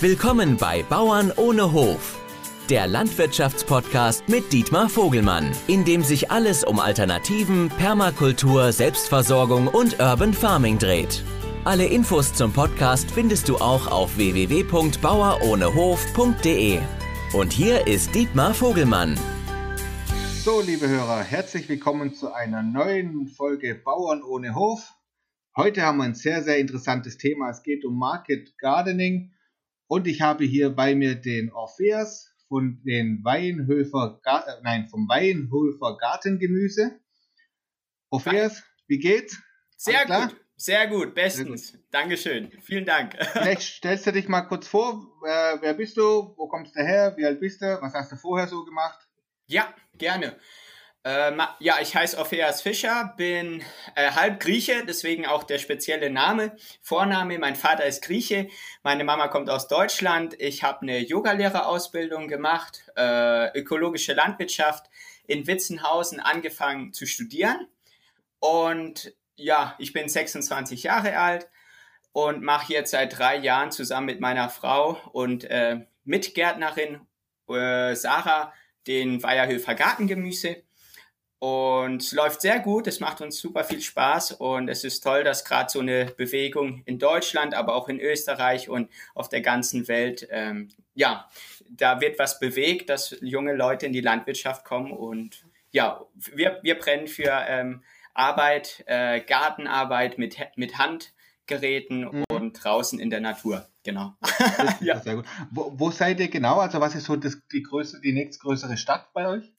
Willkommen bei Bauern ohne Hof, der Landwirtschaftspodcast mit Dietmar Vogelmann, in dem sich alles um Alternativen, Permakultur, Selbstversorgung und Urban Farming dreht. Alle Infos zum Podcast findest du auch auf www.bauerohnehof.de. Und hier ist Dietmar Vogelmann. So, liebe Hörer, herzlich willkommen zu einer neuen Folge Bauern ohne Hof. Heute haben wir ein sehr, sehr interessantes Thema. Es geht um Market Gardening und ich habe hier bei mir den Orpheus von den Weinhöfer, äh, nein, vom Weinhöfer Gartengemüse. Orpheus, wie geht's? Sehr gut, sehr gut, bestens. Sehr gut. Dankeschön, vielen Dank. Vielleicht stellst du dich mal kurz vor, äh, wer bist du, wo kommst du her, wie alt bist du, was hast du vorher so gemacht? Ja, gerne. Ähm, ja, ich heiße Orpheas Fischer, bin äh, halb Grieche, deswegen auch der spezielle Name, Vorname. Mein Vater ist Grieche, meine Mama kommt aus Deutschland. Ich habe eine Yogalehrerausbildung gemacht, äh, ökologische Landwirtschaft in Witzenhausen angefangen zu studieren. Und ja, ich bin 26 Jahre alt und mache jetzt seit drei Jahren zusammen mit meiner Frau und äh, Mitgärtnerin äh, Sarah den Weierhöfer Gartengemüse. Und es läuft sehr gut, es macht uns super viel Spaß und es ist toll, dass gerade so eine Bewegung in Deutschland, aber auch in Österreich und auf der ganzen Welt, ähm, ja, da wird was bewegt, dass junge Leute in die Landwirtschaft kommen und ja, wir, wir brennen für ähm, Arbeit, äh, Gartenarbeit mit, mit Handgeräten mhm. und draußen in der Natur. Genau. ja. Sehr gut. Wo, wo seid ihr genau? Also was ist so das, die größte, die nächstgrößere Stadt bei euch?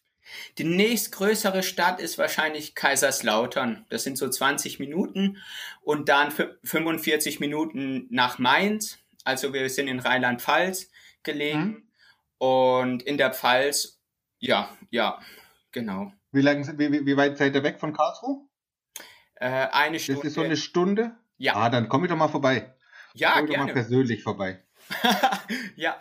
Die nächstgrößere Stadt ist wahrscheinlich Kaiserslautern. Das sind so 20 Minuten und dann 45 Minuten nach Mainz. Also wir sind in Rheinland-Pfalz gelegen mhm. und in der Pfalz, ja, ja, genau. Wie, lang, wie, wie weit seid ihr weg von Karlsruhe? Äh, eine Stunde. Das ist so eine Stunde? Ja. Ah, dann komme ich doch mal vorbei. Ja, komm gerne. Doch mal persönlich vorbei. ja,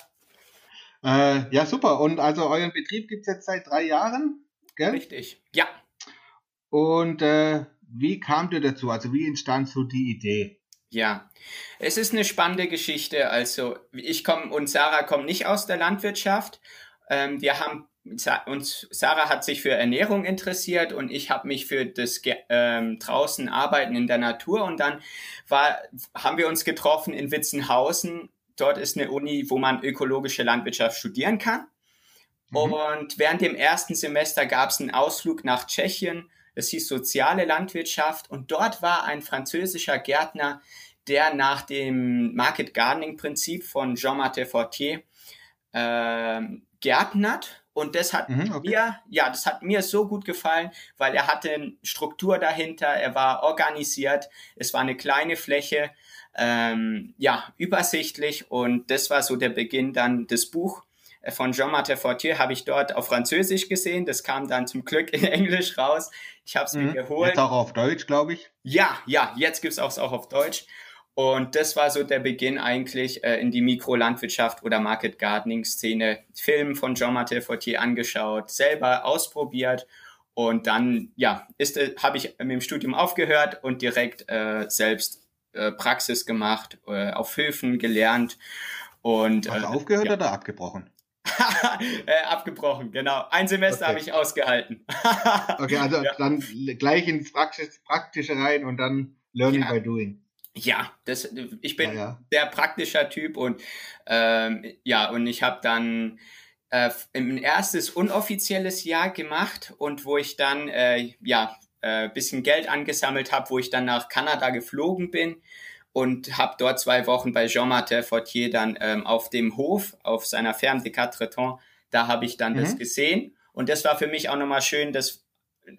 äh, ja, super. Und also euren Betrieb gibt es jetzt seit drei Jahren, gell? Richtig, ja. Und äh, wie kamt ihr dazu? Also wie entstand so die Idee? Ja, es ist eine spannende Geschichte. Also ich komme und Sarah kommen nicht aus der Landwirtschaft. Ähm, wir haben uns Sarah hat sich für Ernährung interessiert und ich habe mich für das ähm, draußen Arbeiten in der Natur und dann war haben wir uns getroffen in Witzenhausen Dort ist eine Uni, wo man ökologische Landwirtschaft studieren kann. Mhm. Und während dem ersten Semester gab es einen Ausflug nach Tschechien. Es hieß soziale Landwirtschaft. Und dort war ein französischer Gärtner, der nach dem Market Gardening Prinzip von Jean-Martin Fortier äh, gärtnert. Und das hat mhm, okay. mir, ja, das hat mir so gut gefallen, weil er hatte eine Struktur dahinter, er war organisiert, es war eine kleine Fläche ähm, ja, übersichtlich und das war so der Beginn dann des Buch äh, von Jean-Martin Fortier habe ich dort auf Französisch gesehen. Das kam dann zum Glück in Englisch raus. Ich habe es mhm. mir geholt. Jetzt auch auf Deutsch, glaube ich. Ja, ja, jetzt gibt's auch auch auf Deutsch. Und das war so der Beginn eigentlich äh, in die Mikrolandwirtschaft oder Market Gardening Szene. Film von Jean-Martin Fortier angeschaut, selber ausprobiert und dann ja, ist äh, habe ich mit dem Studium aufgehört und direkt äh, selbst äh, Praxis gemacht, äh, auf Höfen gelernt. Und, Hast du äh, aufgehört ja. oder abgebrochen? äh, abgebrochen, genau. Ein Semester okay. habe ich ausgehalten. okay, also ja. dann gleich ins Praxis, Praktische rein und dann Learning ja. by Doing. Ja, das, ich bin ja, sehr praktischer Typ und ähm, ja, und ich habe dann äh, ein erstes unoffizielles Jahr gemacht und wo ich dann äh, ja äh, bisschen Geld angesammelt habe, wo ich dann nach Kanada geflogen bin und habe dort zwei Wochen bei Jean-Martin Fortier dann ähm, auf dem Hof, auf seiner Ferme de Quatre-Temps, da habe ich dann mhm. das gesehen. Und das war für mich auch nochmal schön, das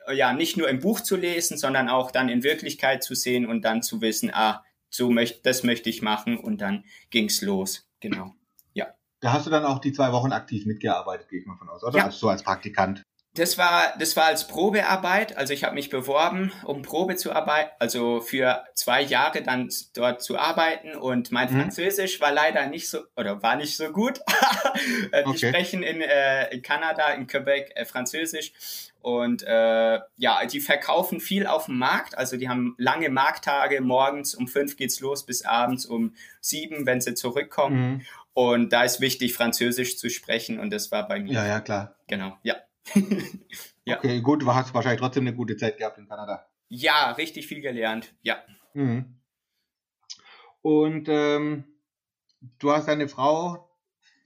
äh, ja nicht nur im Buch zu lesen, sondern auch dann in Wirklichkeit zu sehen und dann zu wissen, ah, so möchte, das möchte ich machen und dann ging's los. Genau. Ja. Da hast du dann auch die zwei Wochen aktiv mitgearbeitet, gehe ich mal von aus, oder? Ja. Also so als Praktikant. Das war, das war als Probearbeit. Also ich habe mich beworben, um Probe zu arbeiten, also für zwei Jahre dann dort zu arbeiten. Und mein mhm. Französisch war leider nicht so oder war nicht so gut. Äh, die okay. sprechen in, äh, in Kanada, in Quebec äh, Französisch. Und äh, ja, die verkaufen viel auf dem Markt. Also die haben lange Markttage. Morgens um fünf geht's los bis abends um sieben, wenn sie zurückkommen. Mhm. Und da ist wichtig, Französisch zu sprechen. Und das war bei mir. Ja, ja, klar. Genau, ja. Ja. Okay, gut, du hast wahrscheinlich trotzdem eine gute Zeit gehabt in Kanada. Ja, richtig viel gelernt, ja. Mhm. Und ähm, du hast deine Frau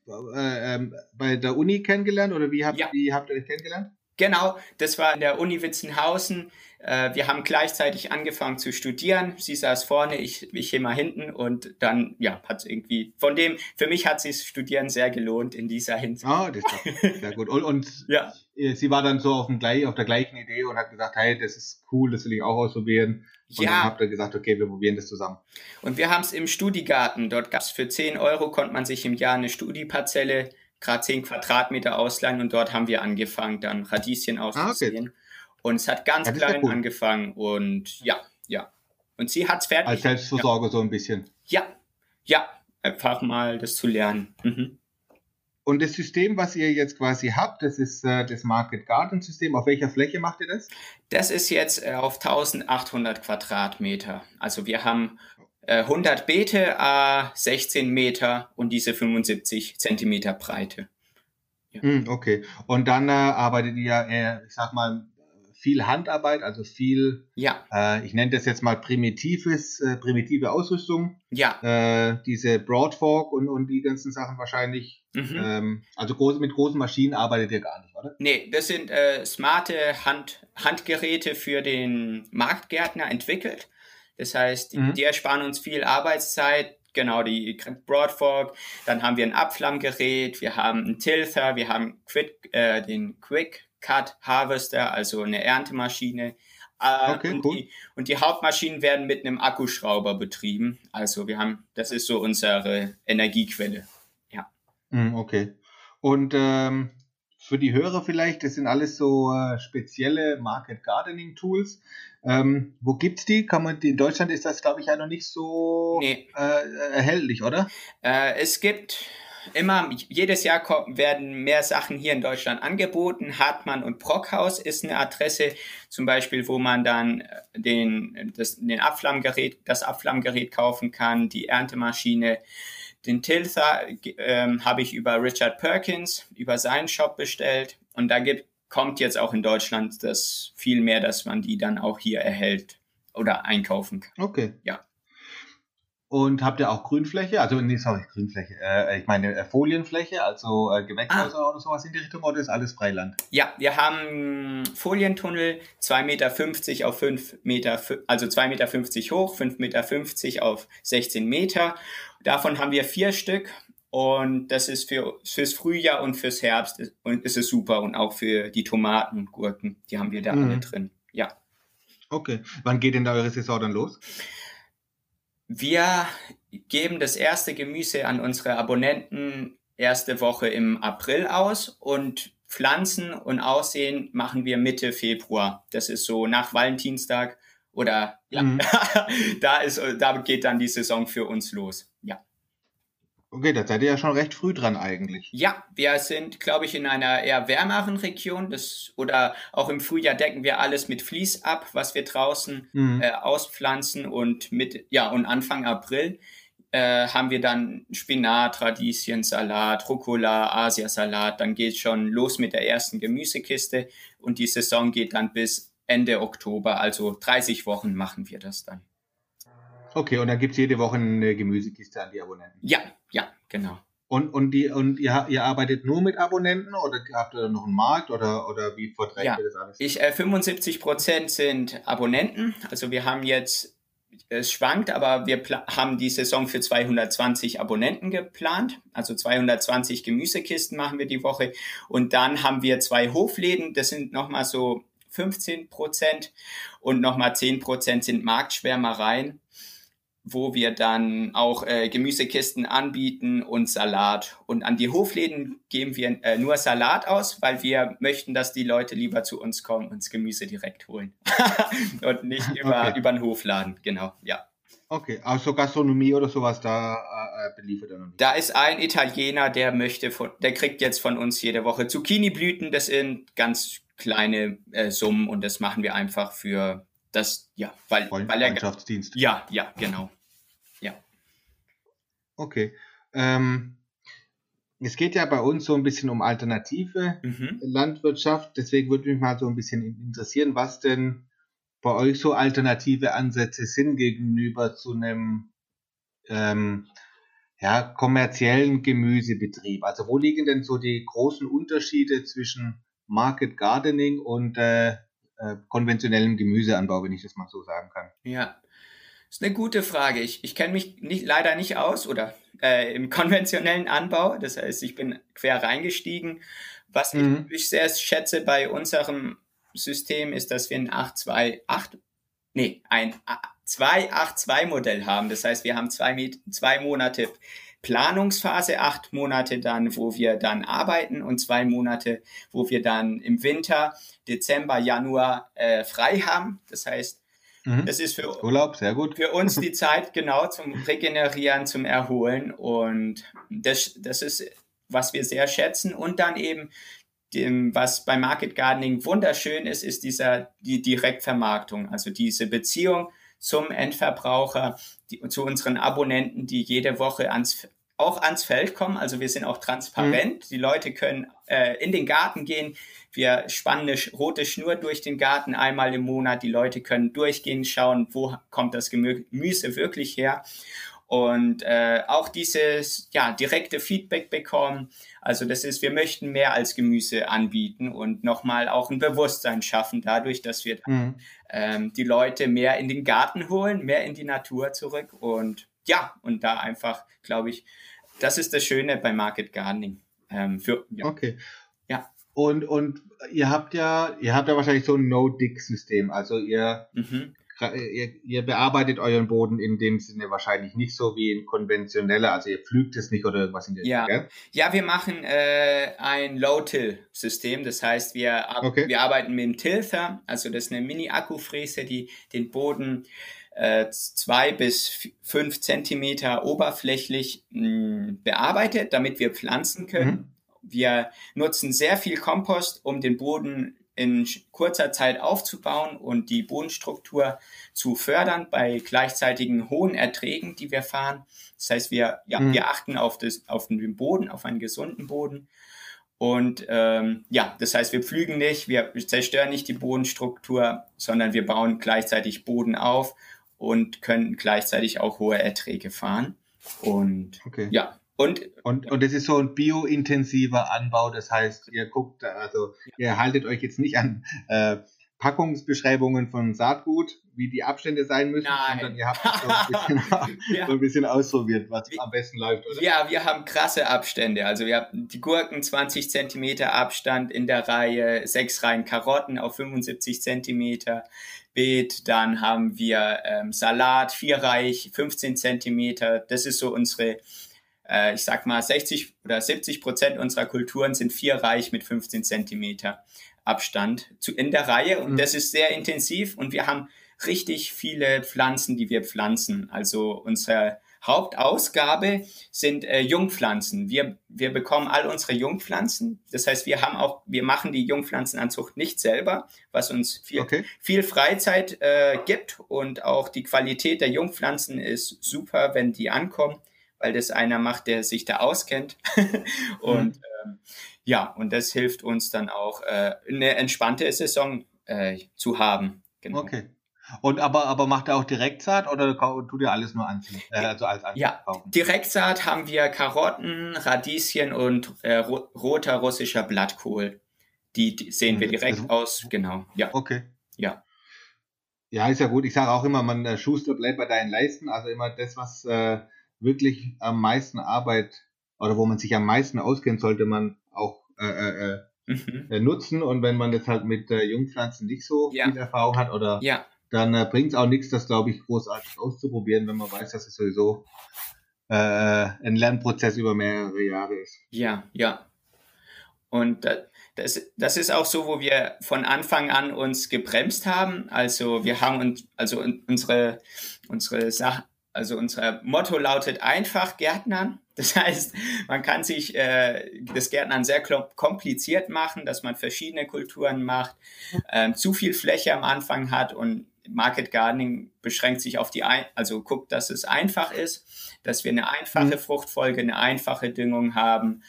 äh, äh, bei der Uni kennengelernt oder wie habt, ja. wie habt ihr euch kennengelernt? Genau, das war in der Uni Witzenhausen. Äh, wir haben gleichzeitig angefangen zu studieren. Sie saß vorne, ich, ich immer hinten und dann, ja, hat irgendwie, von dem, für mich hat sich das Studieren sehr gelohnt in dieser Hinsicht. Ah, das ist sehr gut. Und, und ja. sie war dann so auf, dem, auf der gleichen Idee und hat gesagt, hey, das ist cool, das will ich auch ausprobieren. Und ja. dann habt ihr gesagt, okay, wir probieren das zusammen. Und wir haben es im Studigarten. Dort gab es für 10 Euro, konnte man sich im Jahr eine Studieparzelle gerade 10 Quadratmeter ausleihen und dort haben wir angefangen, dann Radieschen auszusehen. Ah, okay. Und es hat ganz klein cool. angefangen und ja, ja. Und sie hat es fertig. Als Selbstversorger ja. so ein bisschen. Ja, ja, einfach mal das zu lernen. Mhm. Und das System, was ihr jetzt quasi habt, das ist äh, das Market Garden System. Auf welcher Fläche macht ihr das? Das ist jetzt äh, auf 1800 Quadratmeter. Also wir haben 100 äh, Beete, äh, 16 Meter und diese 75 Zentimeter Breite. Ja. Hm, okay. Und dann äh, arbeitet ihr, äh, ich sag mal, viel Handarbeit, also viel, ja. Äh, ich nenne das jetzt mal primitives, äh, primitive Ausrüstung. Ja. Diese Broadfork und, und die ganzen Sachen wahrscheinlich. Mhm. Ähm, also groß, mit großen Maschinen arbeitet ihr gar nicht, oder? Nee, das sind smarte Hand, Handgeräte für den Marktgärtner entwickelt. Das heißt, mhm. die ersparen uns viel Arbeitszeit. Genau, die Broadfork. Dann haben wir ein Abflammgerät, wir haben einen Tilther, wir haben Quick, äh, den Quick Cut Harvester, also eine Erntemaschine. Äh, okay, und, cool. die, und die Hauptmaschinen werden mit einem Akkuschrauber betrieben. Also wir haben, das ist so unsere Energiequelle. Ja. Mhm, okay. Und ähm, für die Hörer vielleicht, das sind alles so äh, spezielle Market Gardening Tools. Ähm, wo gibt's die? Kann man die? In Deutschland ist das, glaube ich, ja noch nicht so nee. äh, erhältlich, oder? Äh, es gibt immer, jedes Jahr werden mehr Sachen hier in Deutschland angeboten. Hartmann und Brockhaus ist eine Adresse, zum Beispiel, wo man dann äh, den, das, den Abflammgerät, das Abflammgerät kaufen kann, die Erntemaschine. Den Tilther ähm, habe ich über Richard Perkins, über seinen Shop bestellt. Und da gibt, kommt jetzt auch in Deutschland das viel mehr, dass man die dann auch hier erhält oder einkaufen kann. Okay. Ja. Und habt ihr auch Grünfläche? Also, nee, sorry, Grünfläche. Äh, ich meine äh, Folienfläche, also äh, Gewächshäuser ah. oder sowas in die Richtung, oder ist alles Freiland? Ja, wir haben Folientunnel, 2,50 Meter auf 5 Meter, also 2,50 Meter hoch, 5,50 Meter auf 16 Meter. Davon haben wir vier Stück und das ist für, fürs Frühjahr und fürs Herbst und ist es super und auch für die Tomaten und Gurken, die haben wir da mhm. alle drin. Ja. Okay. Wann geht denn da eure Saison dann los? Wir geben das erste Gemüse an unsere Abonnenten erste Woche im April aus und Pflanzen und Aussehen machen wir Mitte Februar. Das ist so nach Valentinstag oder ja, mhm. da ist, da geht dann die Saison für uns los. Ja. Okay, da seid ihr ja schon recht früh dran eigentlich. Ja, wir sind, glaube ich, in einer eher wärmeren Region. Das, oder auch im Frühjahr decken wir alles mit Vlies ab, was wir draußen mhm. äh, auspflanzen. Und mit, ja, und Anfang April äh, haben wir dann Spinat, Radieschen, Salat, Rucola, Asiasalat. Dann geht schon los mit der ersten Gemüsekiste und die Saison geht dann bis Ende Oktober. Also 30 Wochen machen wir das dann. Okay, und dann gibt es jede Woche eine Gemüsekiste an die Abonnenten. Ja, ja, genau. Und, und, die, und ihr, ihr arbeitet nur mit Abonnenten oder habt ihr noch einen Markt oder, oder wie verträgt ja, ihr das alles? Ich, äh, 75 Prozent sind Abonnenten. Also wir haben jetzt, es schwankt, aber wir haben die Saison für 220 Abonnenten geplant. Also 220 Gemüsekisten machen wir die Woche. Und dann haben wir zwei Hofläden, das sind nochmal so 15 Prozent und nochmal 10 Prozent sind Marktschwärmereien. Wo wir dann auch äh, Gemüsekisten anbieten und Salat. Und an die Hofläden geben wir äh, nur Salat aus, weil wir möchten, dass die Leute lieber zu uns kommen und das Gemüse direkt holen. und nicht über, okay. über den Hofladen, genau, ja. Okay, also Gastronomie oder sowas, da äh, beliefert er noch nicht. Da ist ein Italiener, der möchte von, der kriegt jetzt von uns jede Woche Zucchini-Blüten, das sind ganz kleine äh, Summen und das machen wir einfach für das, ja, weil, weil er. Ja, ja, genau. Ja. Okay. Ähm, es geht ja bei uns so ein bisschen um alternative mhm. Landwirtschaft. Deswegen würde mich mal so ein bisschen interessieren, was denn bei euch so alternative Ansätze sind gegenüber zu einem ähm, ja, kommerziellen Gemüsebetrieb. Also wo liegen denn so die großen Unterschiede zwischen Market Gardening und äh, äh, konventionellem Gemüseanbau, wenn ich das mal so sagen kann? Ja, das ist eine gute Frage. Ich, ich kenne mich nicht, leider nicht aus oder äh, im konventionellen Anbau. Das heißt, ich bin quer reingestiegen. Was mhm. ich sehr schätze bei unserem System ist, dass wir ein 828, nee, ein 282 Modell haben. Das heißt, wir haben zwei, zwei Monate Planungsphase, acht Monate dann, wo wir dann arbeiten und zwei Monate, wo wir dann im Winter, Dezember, Januar äh, frei haben. Das heißt, mhm. das ist für, Urlaub, sehr gut. für uns die Zeit genau zum Regenerieren, zum Erholen und das, das ist, was wir sehr schätzen und dann eben dem, was bei Market Gardening wunderschön ist, ist dieser, die Direktvermarktung, also diese Beziehung zum Endverbraucher, die, zu unseren Abonnenten, die jede Woche ans, auch ans Feld kommen. Also wir sind auch transparent. Mhm. Die Leute können äh, in den Garten gehen. Wir spannen eine rote Schnur durch den Garten einmal im Monat. Die Leute können durchgehen, schauen, wo kommt das Gemüse wirklich her. Und äh, auch dieses ja, direkte Feedback bekommen. Also das ist, wir möchten mehr als Gemüse anbieten und nochmal auch ein Bewusstsein schaffen, dadurch, dass wir mhm. ähm, die Leute mehr in den Garten holen, mehr in die Natur zurück. Und ja, und da einfach, glaube ich, das ist das Schöne bei Market Gardening. Ähm, für, ja. Okay. Ja. Und, und ihr habt ja, ihr habt ja wahrscheinlich so ein No-Dig-System. Also ihr mhm ihr, ihr, bearbeitet euren Boden in dem Sinne wahrscheinlich nicht so wie ein konventioneller, also ihr pflügt es nicht oder irgendwas in der ja. Gell? Ja, wir machen äh, ein Low-Till-System, das heißt, wir, okay. wir arbeiten mit dem Tilther, also das ist eine Mini-Akkufräse, die den Boden äh, zwei bis fünf Zentimeter oberflächlich mh, hm, bearbeitet, damit wir pflanzen können. Mhm. Wir nutzen sehr viel Kompost, um den Boden in kurzer Zeit aufzubauen und die Bodenstruktur zu fördern bei gleichzeitigen hohen Erträgen, die wir fahren. Das heißt, wir, ja, mhm. wir achten auf, das, auf den Boden, auf einen gesunden Boden. Und ähm, ja, das heißt, wir pflügen nicht, wir zerstören nicht die Bodenstruktur, sondern wir bauen gleichzeitig Boden auf und können gleichzeitig auch hohe Erträge fahren. Und okay. ja, und, und, und das ist so ein biointensiver Anbau, das heißt, ihr guckt, also ihr haltet euch jetzt nicht an äh, Packungsbeschreibungen von Saatgut, wie die Abstände sein müssen, Nein. sondern ihr habt so ein bisschen, ja. so ein bisschen ausprobiert, was am besten läuft, oder? Ja, wir haben krasse Abstände. Also wir haben die Gurken 20 Zentimeter Abstand in der Reihe, sechs Reihen Karotten auf 75 Zentimeter. Beet, dann haben wir ähm, Salat, vierreich, 15 Zentimeter. Das ist so unsere äh, ich sag mal, 60 oder 70 Prozent unserer Kulturen sind vierreich mit 15 Zentimeter Abstand zu, in der Reihe und mhm. das ist sehr intensiv und wir haben richtig viele Pflanzen, die wir pflanzen. Also unsere Hauptausgabe sind äh, Jungpflanzen. Wir, wir bekommen all unsere Jungpflanzen. Das heißt, wir haben auch, wir machen die Jungpflanzenanzucht nicht selber, was uns viel, okay. viel Freizeit äh, gibt und auch die Qualität der Jungpflanzen ist super, wenn die ankommen weil das einer macht, der sich da auskennt. und ähm, ja, und das hilft uns dann auch, äh, eine entspannte Saison äh, zu haben. Genau. Okay. Und aber, aber macht er auch Direktsaat oder tut ihr alles nur anziehen? Äh, also als ja, kaufen? Direktsaat haben wir Karotten, Radieschen und äh, ro roter russischer Blattkohl. Die, die sehen wir mhm. direkt also, aus, genau. Ja. Okay. Ja. Ja, ist ja gut. Ich sage auch immer, man äh, Schuster bleibt bei deinen Leisten. Also immer das, was äh, wirklich am meisten Arbeit oder wo man sich am meisten auskennt, sollte man auch äh, äh, äh mhm. Äh, nutzen. Und wenn man jetzt halt mit äh, Jungpflanzen nicht so ja. viel Erfahrung hat oder ja. dann äh, bringt es auch nichts, das glaube ich großartig auszuprobieren, wenn man weiß, dass es sowieso äh, ein Lernprozess über mehrere Jahre ist. Ja, ja. Und das, das ist auch so, wo wir von Anfang an uns gebremst haben. Also wir haben uns, also unsere, unsere Sache, also unser Motto lautet einfach Gärtnern. Das heißt, man kann sich äh, das Gärtnern sehr kompliziert machen, dass man verschiedene Kulturen macht, äh, zu viel Fläche am Anfang hat und Market Gardening beschränkt sich auf die, ein also guckt, dass es einfach ist, dass wir eine einfache mhm. Fruchtfolge, eine einfache Düngung haben,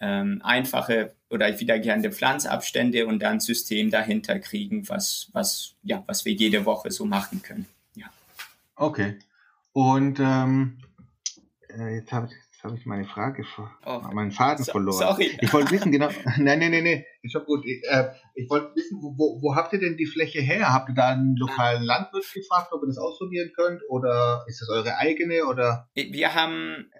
ähm, einfache oder wiederkehrende Pflanzabstände und dann System dahinter kriegen, was, was, ja, was wir jede Woche so machen können. Ja. Okay. Und ähm, äh, jetzt habe ich, hab ich meine Frage, oh. meinen Faden so, verloren. Sorry. Ich wollte wissen, genau. Nein, nein, nein, nein. Ist schon gut. Ich, äh, ich wollte wissen, wo, wo habt ihr denn die Fläche her? Habt ihr da einen lokalen Landwirt gefragt, ob ihr das ausprobieren könnt? Oder ist das eure eigene? Oder? Wir haben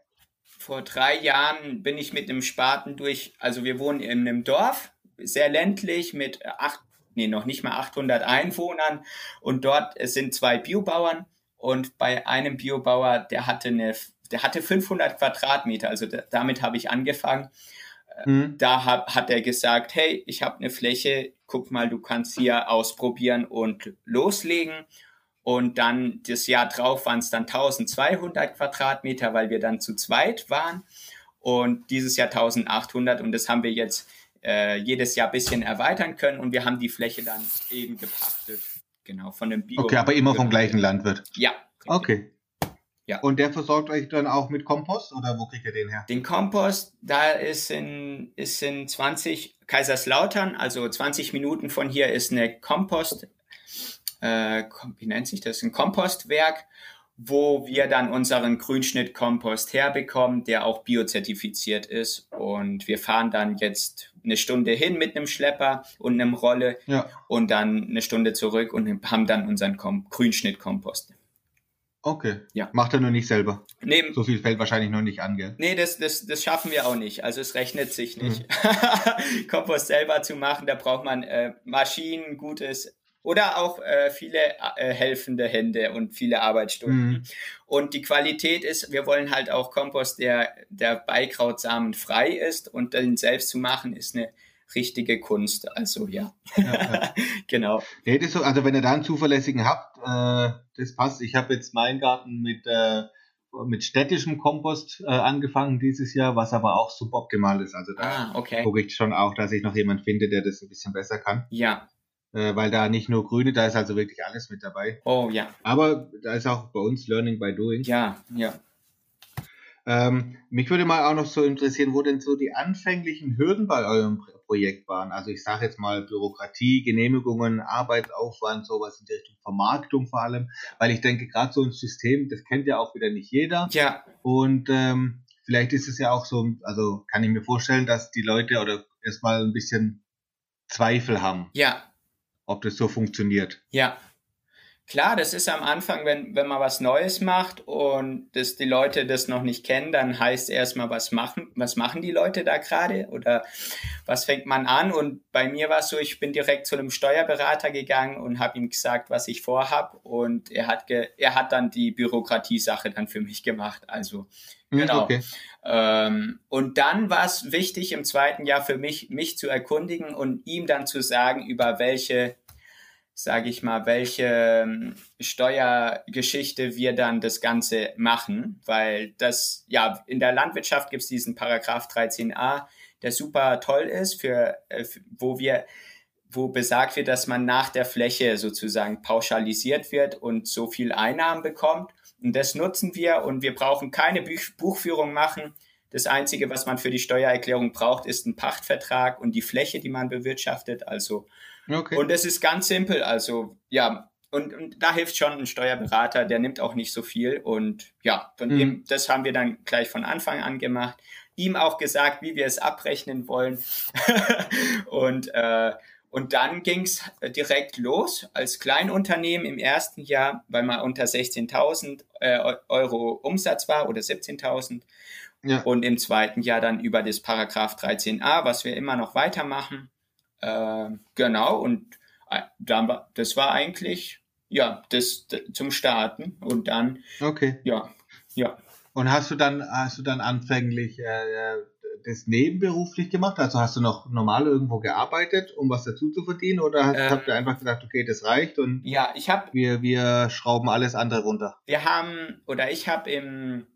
vor drei Jahren bin ich mit einem Spaten durch, also wir wohnen in einem Dorf, sehr ländlich mit acht, nee, noch nicht mal 800 Einwohnern und dort sind zwei Biobauern und bei einem Biobauer, der hatte eine, der hatte 500 Quadratmeter, also da, damit habe ich angefangen. Mhm. Da hat, hat er gesagt, hey, ich habe eine Fläche, guck mal, du kannst hier ausprobieren und loslegen. Und dann das Jahr drauf waren es dann 1200 Quadratmeter, weil wir dann zu zweit waren. Und dieses Jahr 1800 und das haben wir jetzt äh, jedes Jahr ein bisschen erweitern können und wir haben die Fläche dann eben gepachtet. Genau, von dem Bio. Okay, aber immer vom gleichen Landwirt. Ja. Okay. Ja. Und der versorgt euch dann auch mit Kompost oder wo kriegt ihr den her? Den Kompost, da ist in, ist in 20 Kaiserslautern, also 20 Minuten von hier ist eine Kompost, äh, wie nennt sich das? Ein Kompostwerk, wo wir dann unseren Grünschnittkompost herbekommen, der auch biozertifiziert ist. Und wir fahren dann jetzt eine Stunde hin mit einem Schlepper und einem Rolle ja. und dann eine Stunde zurück und haben dann unseren Kom Grünschnittkompost. Okay. Ja. Macht er nur nicht selber. Nee, so viel fällt wahrscheinlich noch nicht an, gell? Nee, das, das, das schaffen wir auch nicht. Also es rechnet sich nicht. Mhm. Kompost selber zu machen, da braucht man äh, Maschinen, gutes oder auch äh, viele äh, helfende Hände und viele Arbeitsstunden. Mhm. Und die Qualität ist, wir wollen halt auch Kompost, der, der Beikrautsamen frei ist und den selbst zu machen, ist eine richtige Kunst. Also ja, ja, ja. genau. Nee, das so, also wenn ihr da einen zuverlässigen habt, äh, das passt. Ich habe jetzt meinen Garten mit äh, mit städtischem Kompost äh, angefangen dieses Jahr, was aber auch suboptimal ist. Also da ah, okay. gucke ich schon auch, dass ich noch jemand finde, der das ein bisschen besser kann. Ja, äh, weil da nicht nur Grüne, da ist also wirklich alles mit dabei. Oh ja. Aber da ist auch bei uns Learning by Doing. Ja, ja. Ähm, mich würde mal auch noch so interessieren, wo denn so die anfänglichen Hürden bei eurem Projekt waren. Also ich sage jetzt mal Bürokratie, Genehmigungen, Arbeitsaufwand, sowas in der Richtung Vermarktung vor allem, weil ich denke, gerade so ein System, das kennt ja auch wieder nicht jeder. Ja. Und ähm, vielleicht ist es ja auch so, also kann ich mir vorstellen, dass die Leute oder erstmal ein bisschen Zweifel haben. Ja, ob das so funktioniert. Ja. Klar, das ist am Anfang, wenn, wenn man was Neues macht und dass die Leute das noch nicht kennen, dann heißt erstmal, was machen, was machen die Leute da gerade oder was fängt man an? Und bei mir war es so, ich bin direkt zu einem Steuerberater gegangen und habe ihm gesagt, was ich vorhab und er hat, ge, er hat dann die Bürokratiesache dann für mich gemacht. Also hm, Genau. Okay. Ähm, und dann war es wichtig im zweiten Jahr für mich, mich zu erkundigen und ihm dann zu sagen, über welche, sage ich mal, welche ähm, Steuergeschichte wir dann das Ganze machen, weil das, ja, in der Landwirtschaft gibt es diesen Paragraph 13a, der super toll ist, für, äh, wo wir wo besagt wird, dass man nach der Fläche sozusagen pauschalisiert wird und so viel Einnahmen bekommt. Und das nutzen wir und wir brauchen keine Buch Buchführung machen. Das Einzige, was man für die Steuererklärung braucht, ist ein Pachtvertrag und die Fläche, die man bewirtschaftet. Also, okay. und es ist ganz simpel. Also, ja, und, und da hilft schon ein Steuerberater, der nimmt auch nicht so viel. Und ja, von mhm. dem, das haben wir dann gleich von Anfang an gemacht. Ihm auch gesagt, wie wir es abrechnen wollen. und äh, und dann ging es direkt los als Kleinunternehmen im ersten Jahr, weil man unter 16.000 äh, Euro Umsatz war oder 17.000. Ja. Und im zweiten Jahr dann über das Paragraph 13a, was wir immer noch weitermachen. Äh, genau, und äh, dann, das war eigentlich ja, das, zum Starten und dann, okay. ja, ja. Und hast du dann, hast du dann anfänglich äh, das nebenberuflich gemacht? Also hast du noch normal irgendwo gearbeitet, um was dazu zu verdienen? Oder hast, Ähm. habt ihr einfach gesagt, okay, das reicht und Ja, ich habe, wir, wir schrauben alles andere runter? wir haben, oder ich habe im,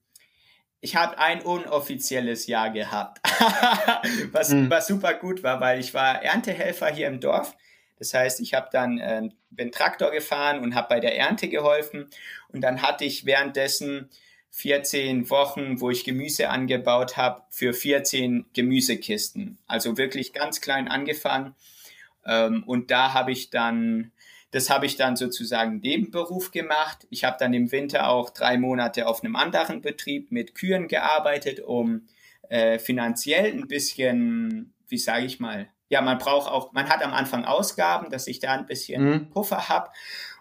ich habe ein unoffizielles Jahr gehabt, was, Mhm. was super gut war, weil ich war Erntehelfer hier im Dorf. Das heißt, ich habe dann ähm, bin Traktor gefahren und habe bei der Ernte geholfen. Und dann hatte ich währenddessen 14 Wochen, wo ich Gemüse angebaut habe, für 14 Gemüsekisten. Also wirklich ganz klein angefangen. Ähm, und da habe ich dann, das habe ich dann sozusagen Nebenberuf gemacht. Ich habe dann im Winter auch drei Monate auf einem anderen Betrieb mit Kühen gearbeitet, um äh, finanziell ein bisschen, wie sage ich mal, ja, man braucht auch, man hat am Anfang Ausgaben, dass ich da ein bisschen Mhm. Puffer habe.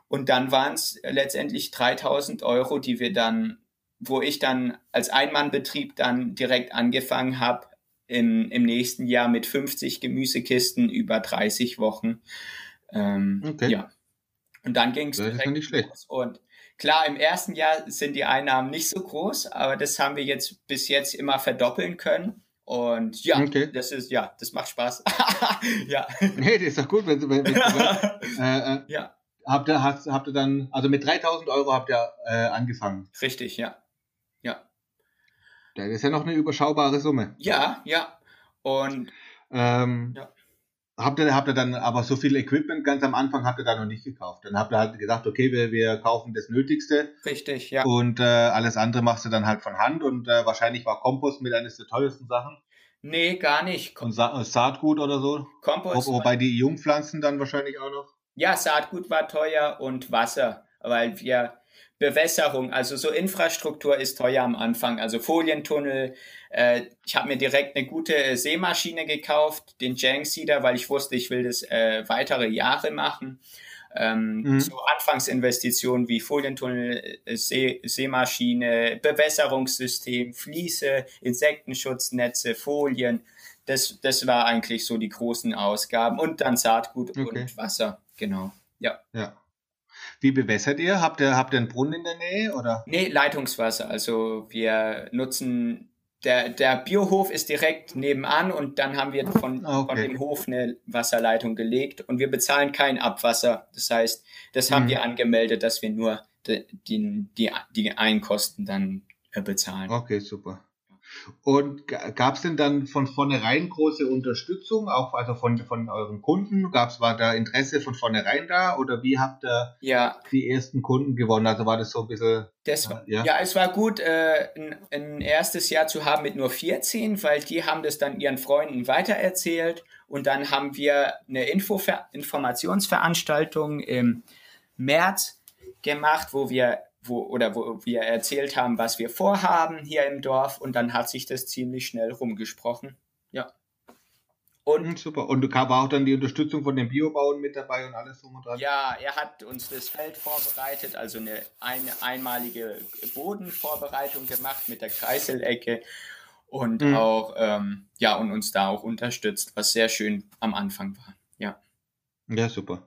Und dann waren es letztendlich 3000 Euro, die wir dann, wo ich dann als Einmannbetrieb dann direkt angefangen habe, im, im nächsten Jahr mit 50 Gemüsekisten über 30 Wochen. Ähm, Okay. Ja. Und dann ging es direkt nicht schlecht. los. Und klar, im ersten Jahr sind die Einnahmen nicht so groß, aber das haben wir jetzt bis jetzt immer verdoppeln können. Und ja, Okay. das ist, ja, das macht Spaß. ja. Nee, das ist doch gut, wenn du, wenn, wenn äh, äh, ja, habt ihr, hast, habt ihr dann, also mit 3000 Euro habt ihr äh, angefangen. richtig, ja. Ja. Das ist ja noch eine überschaubare Summe. Ja, ja. Und Ähm, Ja. Habt ihr, habt ihr dann aber so viel Equipment ganz am Anfang habt ihr da noch nicht gekauft? Dann habt ihr halt gesagt, okay, wir, wir kaufen das Nötigste richtig, ja. und äh, alles andere machst du dann halt von Hand und äh, wahrscheinlich war Kompost mit eines der teuersten Sachen Nee, gar nicht. Kom und Sa Saatgut oder so. Kompost. Wo, wobei die Jungpflanzen dann wahrscheinlich auch noch. Ja, Saatgut war teuer und Wasser, weil wir Bewässerung, also so Infrastruktur ist teuer am Anfang. Also Folientunnel. Äh, ich habe mir direkt eine gute äh, Sämaschine gekauft, den Jank Seeder, weil ich wusste, ich will das äh, weitere Jahre machen. Ähm, Mhm. So Anfangsinvestitionen wie Folientunnel, äh, See, Sämaschine, Bewässerungssystem, Fliese, Insektenschutznetze, Folien. Das, das war eigentlich so die großen Ausgaben. Und dann Saatgut Okay. und Wasser, genau. Ja. Ja. Wie bewässert ihr? Habt ihr, habt ihr einen Brunnen in der Nähe oder? Nee, Leitungswasser. Also wir nutzen, der, der Biohof ist direkt nebenan und dann haben wir von, Ah, okay. von dem Hof eine Wasserleitung gelegt und wir bezahlen kein Abwasser. Das heißt, das haben Mhm. wir angemeldet, dass wir nur die, die, die, Einkosten dann äh, bezahlen. Okay, super. Und gab es denn dann von vornherein große Unterstützung, auch also von, von euren Kunden? Gab's, war da Interesse von vornherein da oder wie habt ihr Ja, die ersten Kunden gewonnen? Also war das so ein bisschen, Das Ja. ja. es war gut, äh, ein, ein erstes Jahr zu haben mit nur 14, weil die haben das dann ihren Freunden weitererzählt und dann haben wir eine Info Informationsveranstaltung im März gemacht, wo wir wo, oder wo wir erzählt haben, was wir vorhaben hier im Dorf und dann hat sich das ziemlich schnell rumgesprochen. Ja. Und Hm, super. Und da war auch dann die Unterstützung von den Biobauern mit dabei und alles drum und dran? Ja, er hat uns das Feld vorbereitet, also eine, eine einmalige Bodenvorbereitung gemacht mit der Kreiselecke und Mhm. auch ähm, ja und uns da auch unterstützt, was sehr schön am Anfang war. Ja. Ja, super.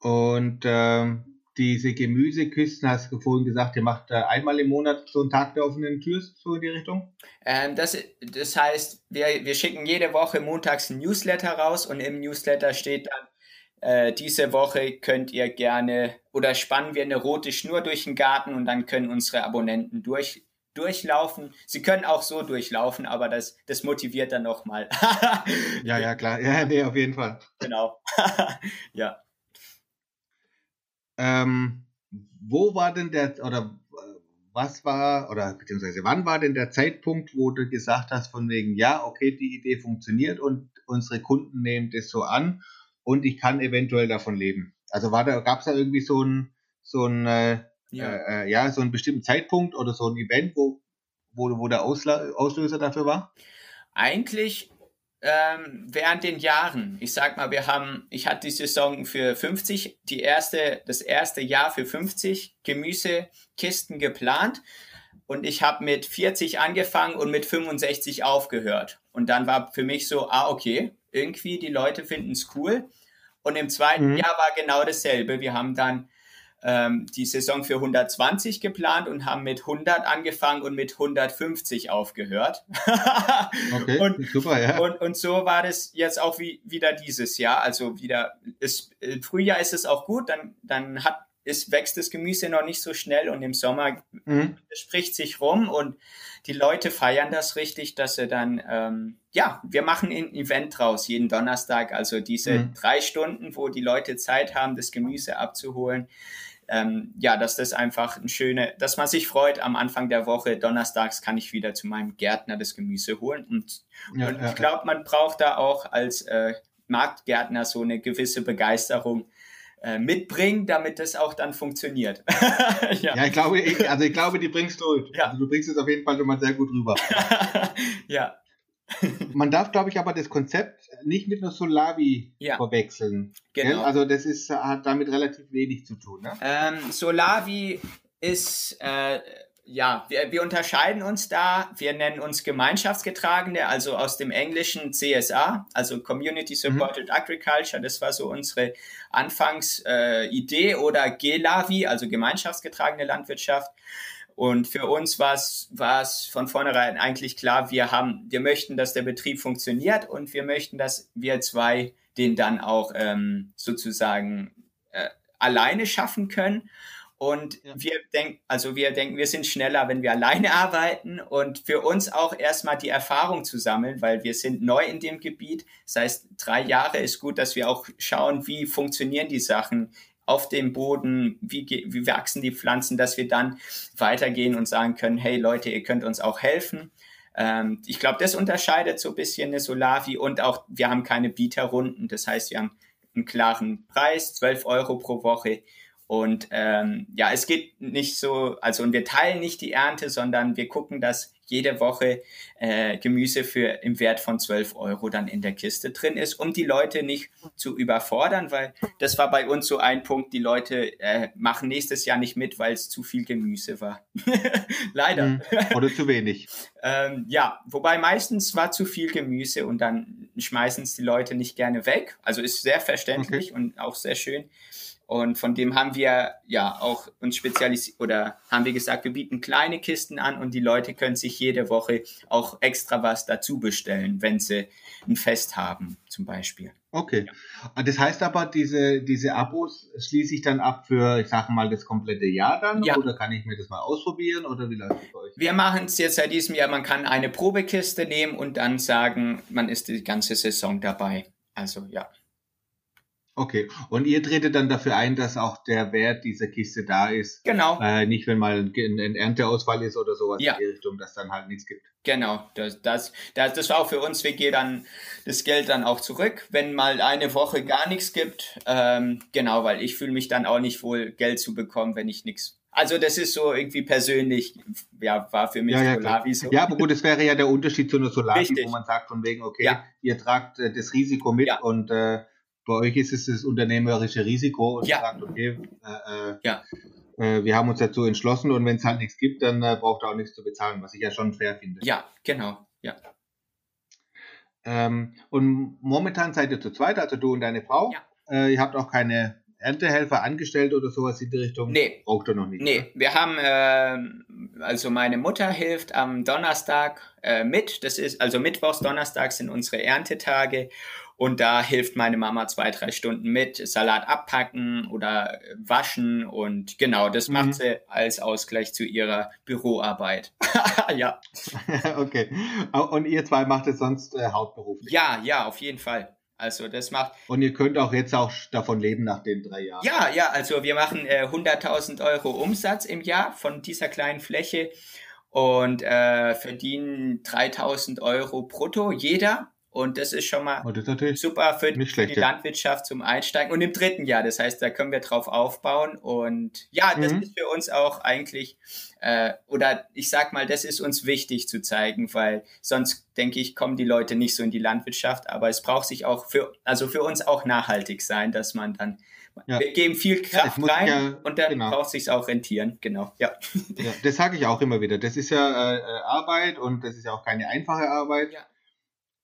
Und ähm, diese Gemüseküsten, hast du vorhin gesagt, ihr macht äh, einmal im Monat so einen Tag der offenen Tür, so in die Richtung? Ähm, das, das heißt, wir, wir schicken jede Woche montags ein Newsletter raus und im Newsletter steht dann, äh, diese Woche könnt ihr gerne oder spannen wir eine rote Schnur durch den Garten und dann können unsere Abonnenten durch, durchlaufen. Sie können auch so durchlaufen, aber das, das motiviert dann nochmal. Ja, ja, klar. Ja, nee, auf jeden Fall. genau. ja. Ähm, wo war denn der, oder äh, was war, oder beziehungsweise wann war denn der Zeitpunkt, wo du gesagt hast, von wegen, ja, okay, die Idee funktioniert und unsere Kunden nehmen das so an und ich kann eventuell davon leben? Also war da, gab es da irgendwie so ein, so ein, äh, ja. äh, äh, ja, so einen bestimmten Zeitpunkt oder so ein Event, wo, wo, wo der Ausla Auslöser dafür war? Eigentlich ähm, während den Jahren. Ich sag mal, wir haben, ich hatte die Saison für 50, die erste, das erste Jahr für 50 Gemüsekisten geplant und ich habe mit 40 angefangen und mit 65 aufgehört. Und dann war für mich so, ah, okay, irgendwie die Leute finden es cool. Und im zweiten Mhm. Jahr war genau dasselbe. Wir haben dann ähm, die Saison für 120 geplant und haben mit 100 angefangen und mit 150 aufgehört. okay, und, super, ja. Und, und so war das jetzt auch wie, wieder dieses Jahr. Also wieder, ist, im Frühjahr ist es auch gut, dann, dann hat, ist, wächst das Gemüse noch nicht so schnell und im Sommer mhm. spricht sich rum und die Leute feiern das richtig, dass sie dann, ähm, ja, wir machen ein Event draus jeden Donnerstag, also diese mhm. drei Stunden, wo die Leute Zeit haben, das Gemüse abzuholen ähm, ja, dass das einfach ein schöne, dass man sich freut am Anfang der Woche, donnerstags kann ich wieder zu meinem Gärtner das Gemüse holen und, ja, und ja, ich glaube, man braucht da auch als äh, Marktgärtner so eine gewisse Begeisterung äh, mitbringen, damit das auch dann funktioniert. ja. ja. ich glaube, ich, also ich glaube, die bringst du. Ja. Also du bringst es auf jeden Fall schon mal sehr gut rüber. ja, Man darf, glaube ich, aber das Konzept nicht mit einer Solavi ja. verwechseln. Genau. Also das ist, hat damit relativ wenig zu tun. Ne? Ähm, Solavi ist, äh, ja, wir, wir unterscheiden uns da. Wir nennen uns Gemeinschaftsgetragene, also aus dem englischen CSA, also Community Supported mhm. Agriculture. Das war so unsere Anfangsidee äh, oder GELAVI, also Gemeinschaftsgetragene Landwirtschaft. Und für uns war es von vornherein eigentlich klar, wir haben, wir möchten, dass der Betrieb funktioniert und wir möchten, dass wir zwei den dann auch ähm, sozusagen äh, alleine schaffen können. Und ja. wir denken, also wir denken, wir sind schneller, wenn wir alleine arbeiten und für uns auch erstmal die Erfahrung zu sammeln, weil wir sind neu in dem Gebiet. Das heißt, drei Jahre ist gut, dass wir auch schauen, wie funktionieren die Sachen auf dem Boden, wie, wie wachsen die Pflanzen, dass wir dann weitergehen und sagen können, hey Leute, ihr könnt uns auch helfen. Ähm, ich glaube, das unterscheidet so ein bisschen eine Solavi und auch, wir haben keine Bieterrunden. Das heißt, wir haben einen klaren Preis, 12 Euro pro Woche und ähm, ja, es geht nicht so, also und wir teilen nicht die Ernte, sondern wir gucken, dass jede Woche äh, Gemüse für im Wert von 12 Euro dann in der Kiste drin ist, um die Leute nicht zu überfordern, weil das war bei uns so ein Punkt, die Leute äh, machen nächstes Jahr nicht mit, weil es zu viel Gemüse war. Leider. Mhm. Oder zu wenig. ähm, ja, wobei meistens war zu viel Gemüse und dann schmeißen es die Leute nicht gerne weg. Also ist sehr verständlich okay. und auch sehr schön. Und von dem haben wir ja auch uns spezialisiert oder haben wir gesagt, wir bieten kleine Kisten an und die Leute können sich jede Woche auch extra was dazu bestellen, wenn sie ein Fest haben, zum Beispiel. Okay. Ja. Das heißt aber, diese, diese Abos schließe ich dann ab für, ich sage mal, das komplette Jahr dann? Ja. Oder kann ich mir das mal ausprobieren? Oder wie läuft das bei euch? Wir machen es jetzt seit diesem Jahr, man kann eine Probekiste nehmen und dann sagen, man ist die ganze Saison dabei. Also ja. Okay, und ihr tretet dann dafür ein, dass auch der Wert dieser Kiste da ist. Genau. Äh, nicht, wenn mal ein, ein, Ernteausfall ist oder sowas ja. in die Richtung, dass dann halt nichts gibt. Genau, das, das, das, das war auch für uns, wir gehen dann das Geld dann auch zurück, wenn mal eine Woche gar nichts gibt. Ähm, genau, weil ich fühle mich dann auch nicht wohl, Geld zu bekommen, wenn ich nichts also das ist so irgendwie persönlich, ja, war für mich ja, ja, Solavi so. Ja, aber gut, das wäre ja der Unterschied zu einer Solavi, Richtig. wo man sagt von wegen, okay, ja. ihr tragt äh, das Risiko mit und äh, bei euch ist es das unternehmerische Risiko und ja. sagt, okay, äh, äh, ja. äh, wir haben uns dazu entschlossen und wenn es halt nichts gibt, dann äh, braucht er auch nichts zu bezahlen, was ich ja schon fair finde. Ja, genau, ja. Ähm, und momentan seid ihr zu zweit, also du und deine Frau. Ja. Äh, ihr habt auch keine Erntehelfer angestellt oder sowas in die Richtung? Nee. Braucht ihr noch nicht? Nee, oder? wir haben, äh, also meine Mutter hilft am Donnerstag äh, mit. Das ist, also Mittwochs, Donnerstags sind unsere Erntetage. Und da hilft meine Mama zwei, drei Stunden mit, Salat abpacken oder waschen. Und genau, das mhm. macht sie als Ausgleich zu ihrer Büroarbeit. ja. okay. Und ihr zwei macht es sonst äh, hauptberuflich? Ja, ja, auf jeden Fall. Also das macht. Und ihr könnt auch jetzt auch davon leben nach den drei Jahren. Ja, ja, also wir machen äh, 100.000 Euro Umsatz im Jahr von dieser kleinen Fläche und äh, verdienen 3.000 Euro brutto jeder. Und das ist schon mal oh, ist super für, die Landwirtschaft zum Einsteigen. Und im dritten Jahr, das heißt, da können wir drauf aufbauen. Und ja, das mhm. ist für uns auch eigentlich, äh, oder ich sag mal, das ist uns wichtig zu zeigen, weil sonst denke ich, kommen die Leute nicht so in die Landwirtschaft. Aber es braucht sich auch für, also für uns auch nachhaltig sein, dass man dann ja. Wir geben viel Kraft ja, rein ja, und dann genau. braucht sich auch rentieren. Genau, ja. ja das sage ich auch immer wieder. Das ist ja äh, äh, Arbeit und das ist ja auch keine einfache Arbeit. Ja.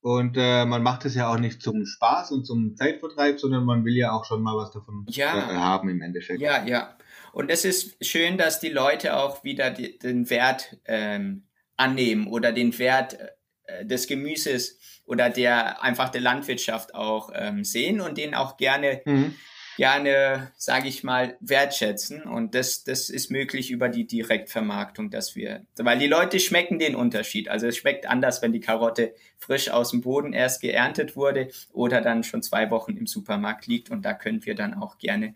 Und äh, man macht es ja auch nicht zum Spaß und zum Zeitvertreib, sondern man will ja auch schon mal was davon ja. äh, haben im Endeffekt. Ja, ja. Und es ist schön, dass die Leute auch wieder die, den Wert ähm, annehmen oder den Wert äh, des Gemüses oder der einfach der Landwirtschaft auch ähm, sehen und den auch gerne mhm gerne, sage ich mal, wertschätzen. Und das, das ist möglich über die Direktvermarktung, dass wir, weil die Leute schmecken den Unterschied. Also es schmeckt anders, wenn die Karotte frisch aus dem Boden erst geerntet wurde oder dann schon zwei Wochen im Supermarkt liegt. Und da können wir dann auch gerne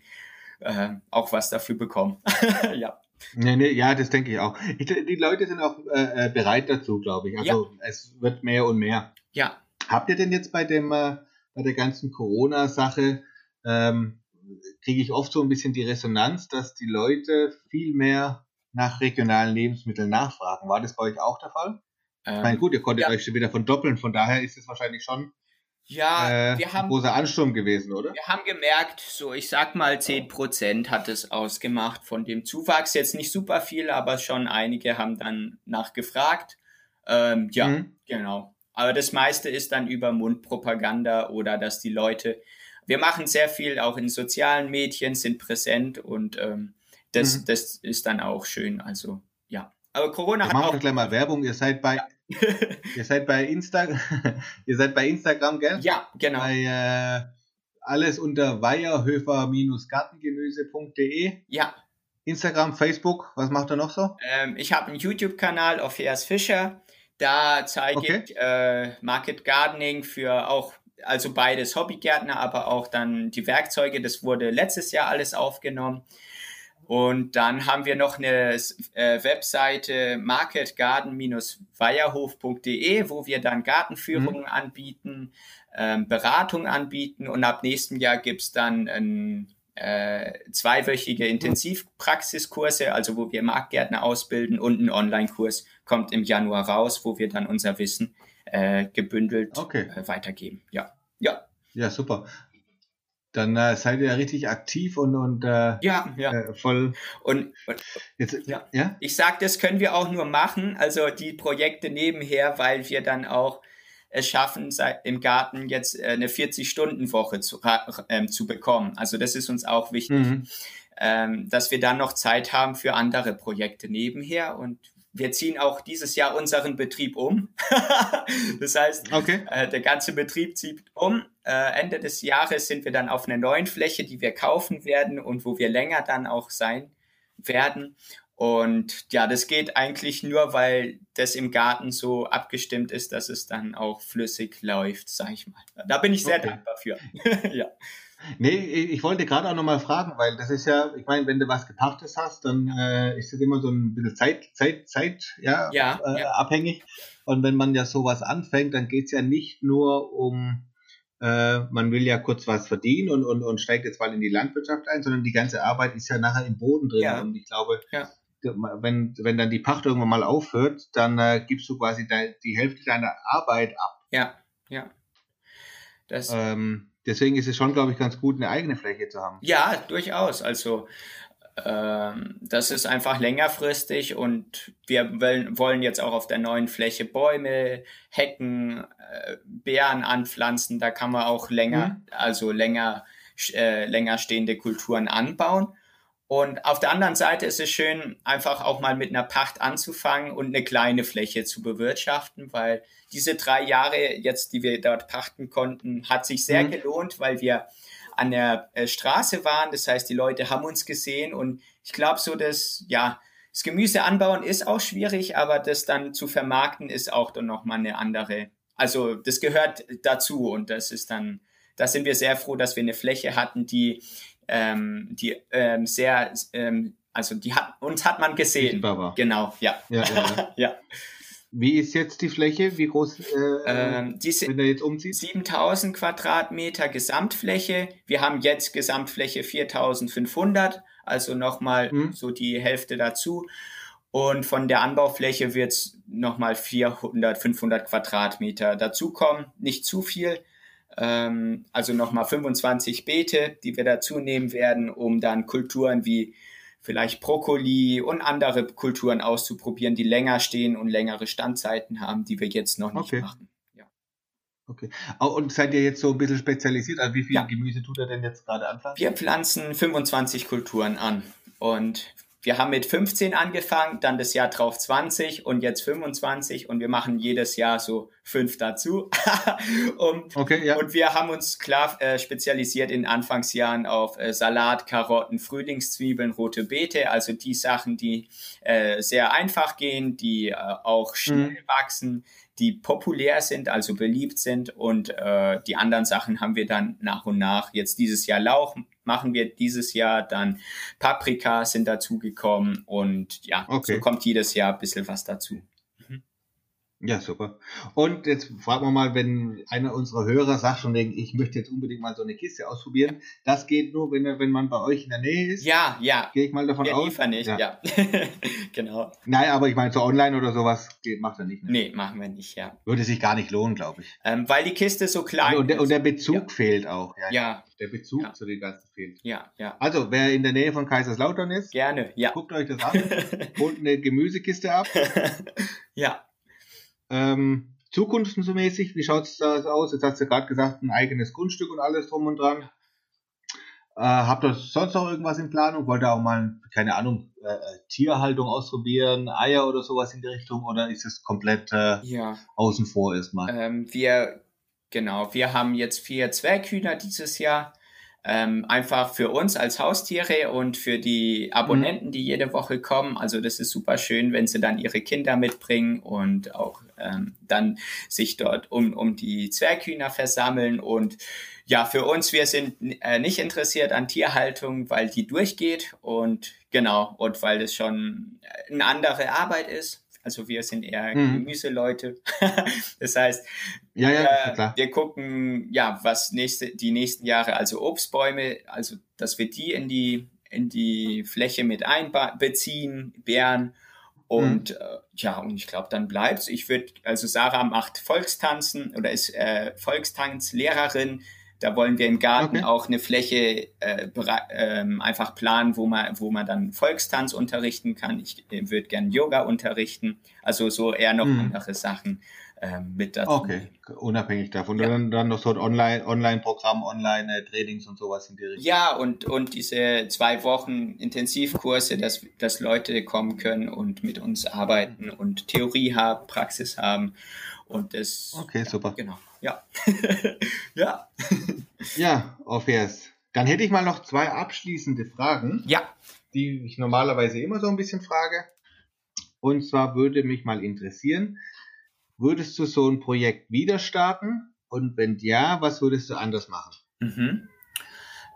äh, auch was dafür bekommen. ja. Nee, nee, ja, das denke ich auch. Ich, die Leute sind auch äh, äh, bereit dazu, glaube ich. Also ja. es wird mehr und mehr. Ja. Habt ihr denn jetzt bei dem äh, bei der ganzen Corona-Sache ähm, kriege ich oft so ein bisschen die Resonanz, dass die Leute viel mehr nach regionalen Lebensmitteln nachfragen. War das bei euch auch der Fall? Ähm, ich meine, gut, ihr konntet ja. euch schon wieder von doppeln, von daher ist es wahrscheinlich schon ja, äh, wir haben, ein großer Ansturm gewesen, oder? Wir haben gemerkt, so ich sag mal 10% hat es ausgemacht von dem Zuwachs. Jetzt nicht super viel, aber schon einige haben dann nachgefragt. Ähm, ja, mhm. genau. Aber das meiste ist dann über Mundpropaganda oder dass die Leute wir machen sehr viel auch in sozialen Medien, sind präsent und ähm, das, mhm. das ist dann auch schön. Also ja. Aber Corona wir hat machen auch. gleich mal Werbung. Ihr seid bei, ihr seid bei Insta, ihr seid bei Instagram, gell? Ja, genau. Bei, äh, alles unter weierhöfer-gartengemüse.de. Ja. Instagram, Facebook, was macht er noch so? Ähm, ich habe einen YouTube-Kanal auf Ers Fischer. Da zeige okay. ich äh, Market Gardening für auch also beides Hobbygärtner, aber auch dann die Werkzeuge. Das wurde letztes Jahr alles aufgenommen. Und dann haben wir noch eine äh, Webseite marketgarden-weierhof.de, wo wir dann Gartenführungen mhm. anbieten, ähm, Beratung anbieten und ab nächstem Jahr gibt's dann ein, äh, zweiwöchige Intensivpraxiskurse, also wo wir Marktgärtner ausbilden und ein Online-Kurs kommt im Januar raus, wo wir dann unser Wissen äh, gebündelt okay. äh, weitergeben. Ja. Ja. Ja, super. Dann äh, seid ihr richtig aktiv und, und äh, ja, ja. Äh, voll. Und, und jetzt, ja. ja, ich sag, das können wir auch nur machen, also die Projekte nebenher, weil wir dann auch es schaffen, im Garten jetzt äh, eine 40-Stunden-Woche zu, ähm, zu bekommen. Also das ist uns auch wichtig, mhm. ähm, dass wir dann noch Zeit haben für andere Projekte nebenher und wir ziehen auch dieses Jahr unseren Betrieb um. das heißt, okay. äh, der ganze Betrieb zieht um. Äh, Ende des Jahres sind wir dann auf einer neuen Fläche, die wir kaufen werden und wo wir länger dann auch sein werden. Und ja, das geht eigentlich nur, weil das im Garten so abgestimmt ist, dass es dann auch flüssig läuft, sag ich mal. Da bin ich sehr okay. dankbar für. ja. Nee, ich wollte gerade auch nochmal fragen, weil das ist ja, ich meine, wenn du was Gepachtes hast, dann äh, ist das immer so ein bisschen Zeit, Zeit, Zeit, ja, ja, äh, ja. abhängig. Und wenn man ja sowas anfängt, dann geht's ja nicht nur um, äh, man will ja kurz was verdienen und, und, und steigt jetzt mal in die Landwirtschaft ein, sondern die ganze Arbeit ist ja nachher im Boden drin. Ja. Und ich glaube, wenn, wenn dann die Pacht irgendwann mal aufhört, dann äh, gibst du quasi die Hälfte deiner Arbeit ab. Ja, ja. Das ähm, deswegen ist es schon, glaube ich, ganz gut, eine eigene Fläche zu haben. Ja, durchaus. Also ähm, das ist einfach längerfristig und wir wollen jetzt auch auf der neuen Fläche Bäume, Hecken, äh, Beeren anpflanzen. Da kann man auch länger, mhm. also länger, äh, länger stehende Kulturen anbauen. Und auf der anderen Seite ist es schön, einfach auch mal mit einer Pacht anzufangen und eine kleine Fläche zu bewirtschaften, weil diese drei Jahre jetzt, die wir dort pachten konnten, hat sich sehr mhm. gelohnt, weil wir an der äh, Straße waren. Das heißt, die Leute haben uns gesehen und ich glaube so, dass, ja, das Gemüse anbauen ist auch schwierig, aber das dann zu vermarkten ist auch dann nochmal eine andere. Also das gehört dazu und das ist dann, da sind wir sehr froh, dass wir eine Fläche hatten, die ähm, die ähm, sehr, ähm, also die hat, uns hat man gesehen. Genau, ja. Ja, ja, ja. Wie ist jetzt die Fläche? Wie groß, äh, ähm, diese wenn er jetzt umzieht? 7000 Quadratmeter Gesamtfläche. Wir haben jetzt Gesamtfläche 4500, also nochmal hm. so die Hälfte dazu. Und von der Anbaufläche wird es nochmal 400, 500 Quadratmeter dazukommen. Nicht zu viel ähm, also nochmal 25 Beete, die wir dazu nehmen werden, um dann Kulturen wie vielleicht Brokkoli und andere Kulturen auszuprobieren, die länger stehen und längere Standzeiten haben, die wir jetzt noch nicht okay. machen. Ja. Okay. Und seid ihr jetzt so ein bisschen spezialisiert? Also wie viel ja. Gemüse tut ihr denn jetzt gerade anpflanzen? Wir pflanzen 25 Kulturen an. Und wir haben mit 15 angefangen, dann das Jahr drauf 20 und jetzt 25 und wir machen jedes Jahr so fünf dazu. und, okay, ja. und wir haben uns klar äh, spezialisiert in Anfangsjahren auf äh, Salat, Karotten, Frühlingszwiebeln, rote Beete, also die Sachen, die äh, sehr einfach gehen, die äh, auch schnell mhm. wachsen, die populär sind, also beliebt sind und äh, die anderen Sachen haben wir dann nach und nach. Jetzt dieses Jahr Lauch machen wir dieses Jahr, dann Paprika sind dazugekommen und ja, okay. so kommt jedes Jahr ein bisschen was dazu. Ja, super. Und jetzt fragen wir mal, wenn einer unserer Hörer sagt schon, ich möchte jetzt unbedingt mal so eine Kiste ausprobieren. Das geht nur, wenn, wenn man bei euch in der Nähe ist. Ja, ja. Gehe ich mal davon Wir aus. liefern nicht, ja. ja. genau. Nein, aber ich meine, so online oder sowas macht er nicht. Ne? Nee, machen wir nicht, ja. Würde sich gar nicht lohnen, glaube ich. Ähm, weil die Kiste so klein und der, ist. Und der Bezug ja. fehlt auch. Ja. ja. Der Bezug ja. zu den ganzen fehlt. Ja, ja. Also, wer in der Nähe von Kaiserslautern ist, gerne, ja. Guckt euch das an, holt eine Gemüsekiste ab. ja. Ähm, zukunftsmäßig, wie schaut es da aus? Jetzt hast du gerade gesagt, ein eigenes Grundstück und alles drum und dran. Äh, habt ihr sonst noch irgendwas in Planung? Wollt ihr auch mal, keine Ahnung, äh, Tierhaltung ausprobieren, Eier oder sowas in die Richtung? Oder ist es komplett äh, ja. außen vor erstmal? Ähm, wir, genau, wir haben jetzt vier Zwerghühner dieses Jahr ähm, einfach für uns als Haustiere und für die Abonnenten, mhm. die jede Woche kommen. Also das ist super schön, wenn sie dann ihre Kinder mitbringen und auch ähm, dann sich dort um, um die Zwerghühner versammeln. Und ja, für uns, wir sind äh, nicht interessiert an Tierhaltung, weil die durchgeht und genau, und weil das schon eine andere Arbeit ist. Also wir sind eher mhm. Gemüseleute. das heißt, ja, ja, äh, wir gucken, ja, was nächste, die nächsten Jahre, also Obstbäume, also dass wir die in die in die Fläche mit einbeziehen, Bären. Und mhm. äh, ja, und ich glaube, dann bleibt's. Ich würde, also Sarah macht Volkstanzen oder ist äh, Volkstanzlehrerin. Da wollen wir im Garten okay. auch eine Fläche äh, ähm, einfach planen, wo man, wo man dann Volkstanz unterrichten kann. Ich äh, würde gerne Yoga unterrichten, also so eher noch hm. andere Sachen ähm, mit dazu. Okay, unabhängig davon. Ja. Dann, dann noch so ein Online, Online-Programm, Online-Trainings und sowas in die Richtung. Ja, und, und diese zwei Wochen Intensivkurse, dass, dass Leute kommen können und mit uns arbeiten und Theorie haben, Praxis haben. Und das. Okay, ja, super. Genau. Ja. ja. ja, auf erst. Dann hätte ich mal noch zwei abschließende Fragen. Ja. Die ich normalerweise immer so ein bisschen frage. Und zwar würde mich mal interessieren, würdest du so ein Projekt wieder starten? Und wenn ja, was würdest du anders machen? Mhm.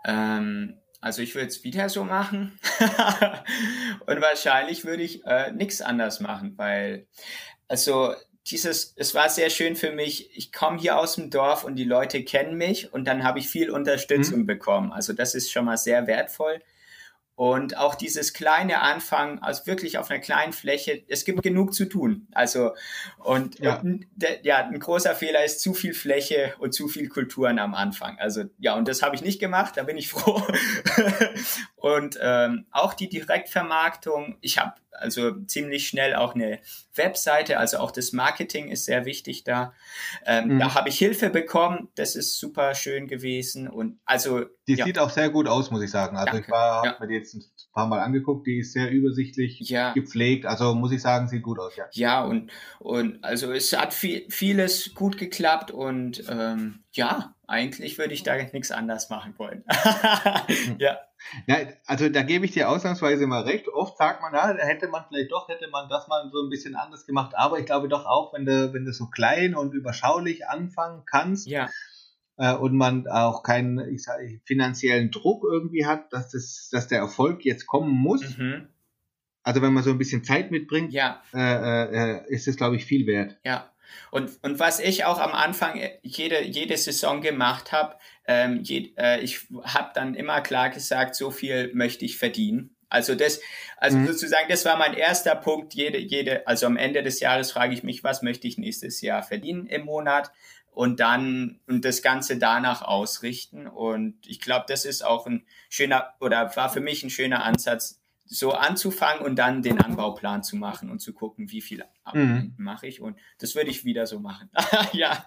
Ähm, also ich würde es wieder so machen. und wahrscheinlich würde ich äh, nichts anders machen, weil also dieses, es war sehr schön für mich. Ich komme hier aus dem Dorf und die Leute kennen mich und dann habe ich viel Unterstützung mhm. bekommen. Also das ist schon mal sehr wertvoll. Und auch dieses kleine Anfangen, also wirklich auf einer kleinen Fläche, es gibt genug zu tun. Also, und ja, ja ein großer Fehler ist zu viel Fläche und zu viel Kulturen am Anfang. Also, ja, und das habe ich nicht gemacht, da bin ich froh. und ähm, auch die Direktvermarktung, ich habe also ziemlich schnell auch eine Webseite, also auch das Marketing ist sehr wichtig da. Ähm, mhm. Da habe ich Hilfe bekommen, das ist super schön gewesen und also die ja. sieht auch sehr gut aus, muss ich sagen. Also Danke. ich war ja. mir die jetzt ein paar Mal angeguckt, die ist sehr übersichtlich ja. gepflegt, also muss ich sagen, sieht gut aus, ja. Ja und und also es hat viel, vieles gut geklappt und ähm, ja, eigentlich würde ich da nichts anders machen wollen. ja. Ja, also da gebe ich dir ausnahmsweise mal recht. Oft sagt man, ja, hätte man vielleicht doch, hätte man das mal so ein bisschen anders gemacht. Aber ich glaube doch auch, wenn du, wenn du so klein und überschaulich anfangen kannst ja. äh, und man auch keinen ich sag, finanziellen Druck irgendwie hat, dass, das, dass der Erfolg jetzt kommen muss. Mhm. Also wenn man so ein bisschen Zeit mitbringt, ja. äh, äh, ist es, glaube ich, viel wert. Ja. Und, und was ich auch am Anfang äh, jede, jede Saison gemacht habe, ähm, äh, ich habe dann immer klar gesagt, so viel möchte ich verdienen. Also das, also mhm. sozusagen, das war mein erster Punkt. Jede, jede, also am Ende des Jahres frage ich mich, was möchte ich nächstes Jahr verdienen im Monat? Und dann und das Ganze danach ausrichten. Und ich glaube, das ist auch ein schöner oder war für mich ein schöner Ansatz, so anzufangen und dann den Anbauplan zu machen und zu gucken, wie viel mhm. mache ich. Und das würde ich wieder so machen. ja.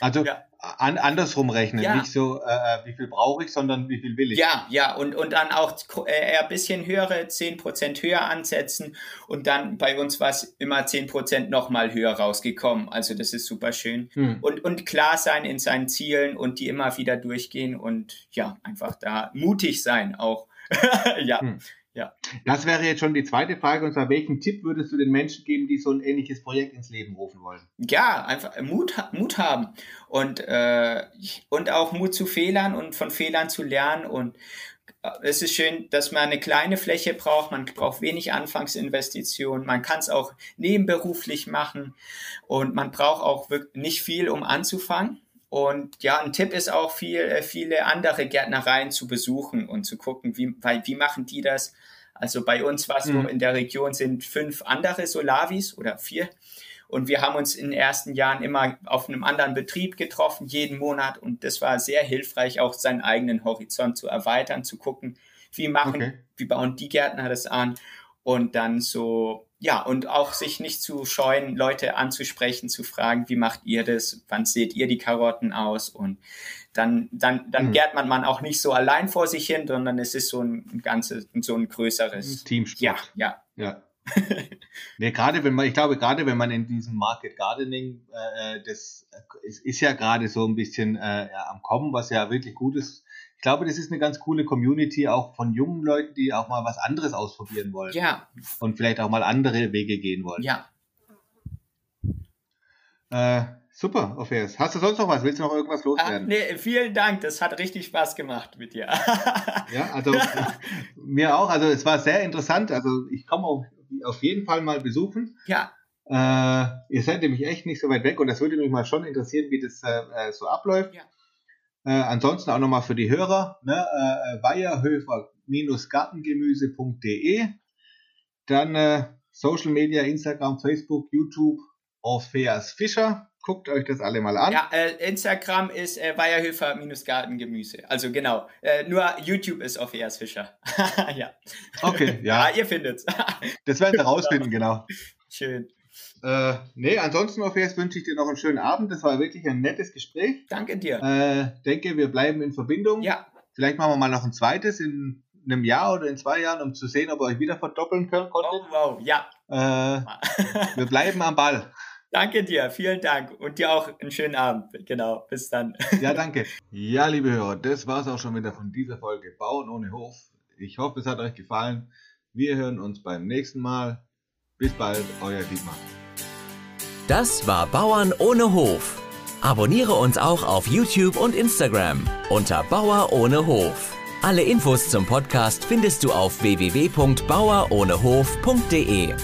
Also ja. An, andersrum rechnen, ja. nicht so, äh, äh, wie viel brauche ich, sondern wie viel will ich. Ja, ja, und, und dann auch äh, eher ein bisschen höhere, 10% höher ansetzen und dann bei uns war es immer 10% nochmal höher rausgekommen. Also das ist super schön. Mhm. Und, und klar sein in seinen Zielen und die immer wieder durchgehen und ja, einfach da mutig sein auch. ja. Mhm. Ja. Das wäre jetzt schon die zweite Frage. Und zwar, welchen Tipp würdest du den Menschen geben, die so ein ähnliches Projekt ins Leben rufen wollen? Ja, einfach Mut, Mut haben und, äh, und auch Mut zu Fehlern und von Fehlern zu lernen. Und äh, es ist schön, dass man eine kleine Fläche braucht. Man braucht wenig Anfangsinvestitionen. Man kann es auch nebenberuflich machen. Und man braucht auch nicht viel, um anzufangen. Und ja, ein Tipp ist auch viel, äh, viele andere Gärtnereien zu besuchen und zu gucken, wie, wie machen die das. Also bei uns war es mhm. in der Region sind fünf andere Solavis oder vier. Und wir haben uns in den ersten Jahren immer auf einem anderen Betrieb getroffen, jeden Monat. Und das war sehr hilfreich, auch seinen eigenen Horizont zu erweitern, zu gucken, wie machen, okay. wie bauen die Gärtner das an. Und dann so ja, und auch sich nicht zu scheuen, Leute anzusprechen, zu fragen, wie macht ihr das? Wann seht ihr die Karotten aus? Und dann, dann, dann mhm. gärt man man auch nicht so allein vor sich hin, sondern es ist so ein ganzes, so ein größeres Teamsport. Ja, ja. Ja. nee, gerade wenn man, ich glaube, gerade wenn man in diesem Market Gardening, äh, äh das ist, ist ja gerade so ein bisschen äh, ja, am Kommen, was ja wirklich gut ist ich glaube, das ist eine ganz coole Community auch von jungen Leuten, die auch mal was anderes ausprobieren wollen. Ja. Und vielleicht auch mal andere Wege gehen wollen. Ja. Äh, super, Opheus. Hast du sonst noch was? Willst du noch irgendwas loswerden? Ah, nee, vielen Dank. Das hat richtig Spaß gemacht mit dir. ja, also mir auch. Also es war sehr interessant. Also ich komme auf, auf jeden Fall mal besuchen. Ja. Äh, ihr seid nämlich echt nicht so weit weg und das würde mich mal schon interessieren, wie das äh, äh so abläuft. Ja. Äh, ansonsten auch nochmal für die Hörer, ne, äh, Weierhöfer-gartengemüse.de. Dann äh, Social Media, Instagram, Facebook, YouTube, Orpheas Fischer. Guckt euch das alle mal an. Ja, äh, Instagram ist äh, Weierhöfer-Gartengemüse. Also genau. Äh, nur YouTube ist Orpheas Fischer. ja. Okay, ja. ja ihr findet's. das werden wir rausfinden, genau. Schön. Äh, nee, ansonsten, Orpheus, wünsche ich dir noch einen schönen Abend. Das war wirklich ein nettes Gespräch. Danke dir. Äh, denke, wir bleiben in Verbindung. Ja. Vielleicht machen wir mal noch ein zweites in einem Jahr oder in zwei Jahren, um zu sehen, ob ihr euch wieder verdoppeln könnt. Oh, wow, ja. Äh, wir bleiben am Ball. Danke dir, vielen Dank und dir auch einen schönen Abend. Genau, bis dann. Ja, danke. Ja, liebe Hörer, das war es auch schon wieder von dieser Folge Bauen ohne Hof. Ich hoffe, es hat euch gefallen. Wir hören uns beim nächsten Mal. Bis bald, euer Dietmar. Das war Bauern ohne Hof. Abonniere uns auch auf YouTube und Instagram unter Bauer ohne Hof. Alle Infos zum Podcast findest du auf www.bauerohnehof.de.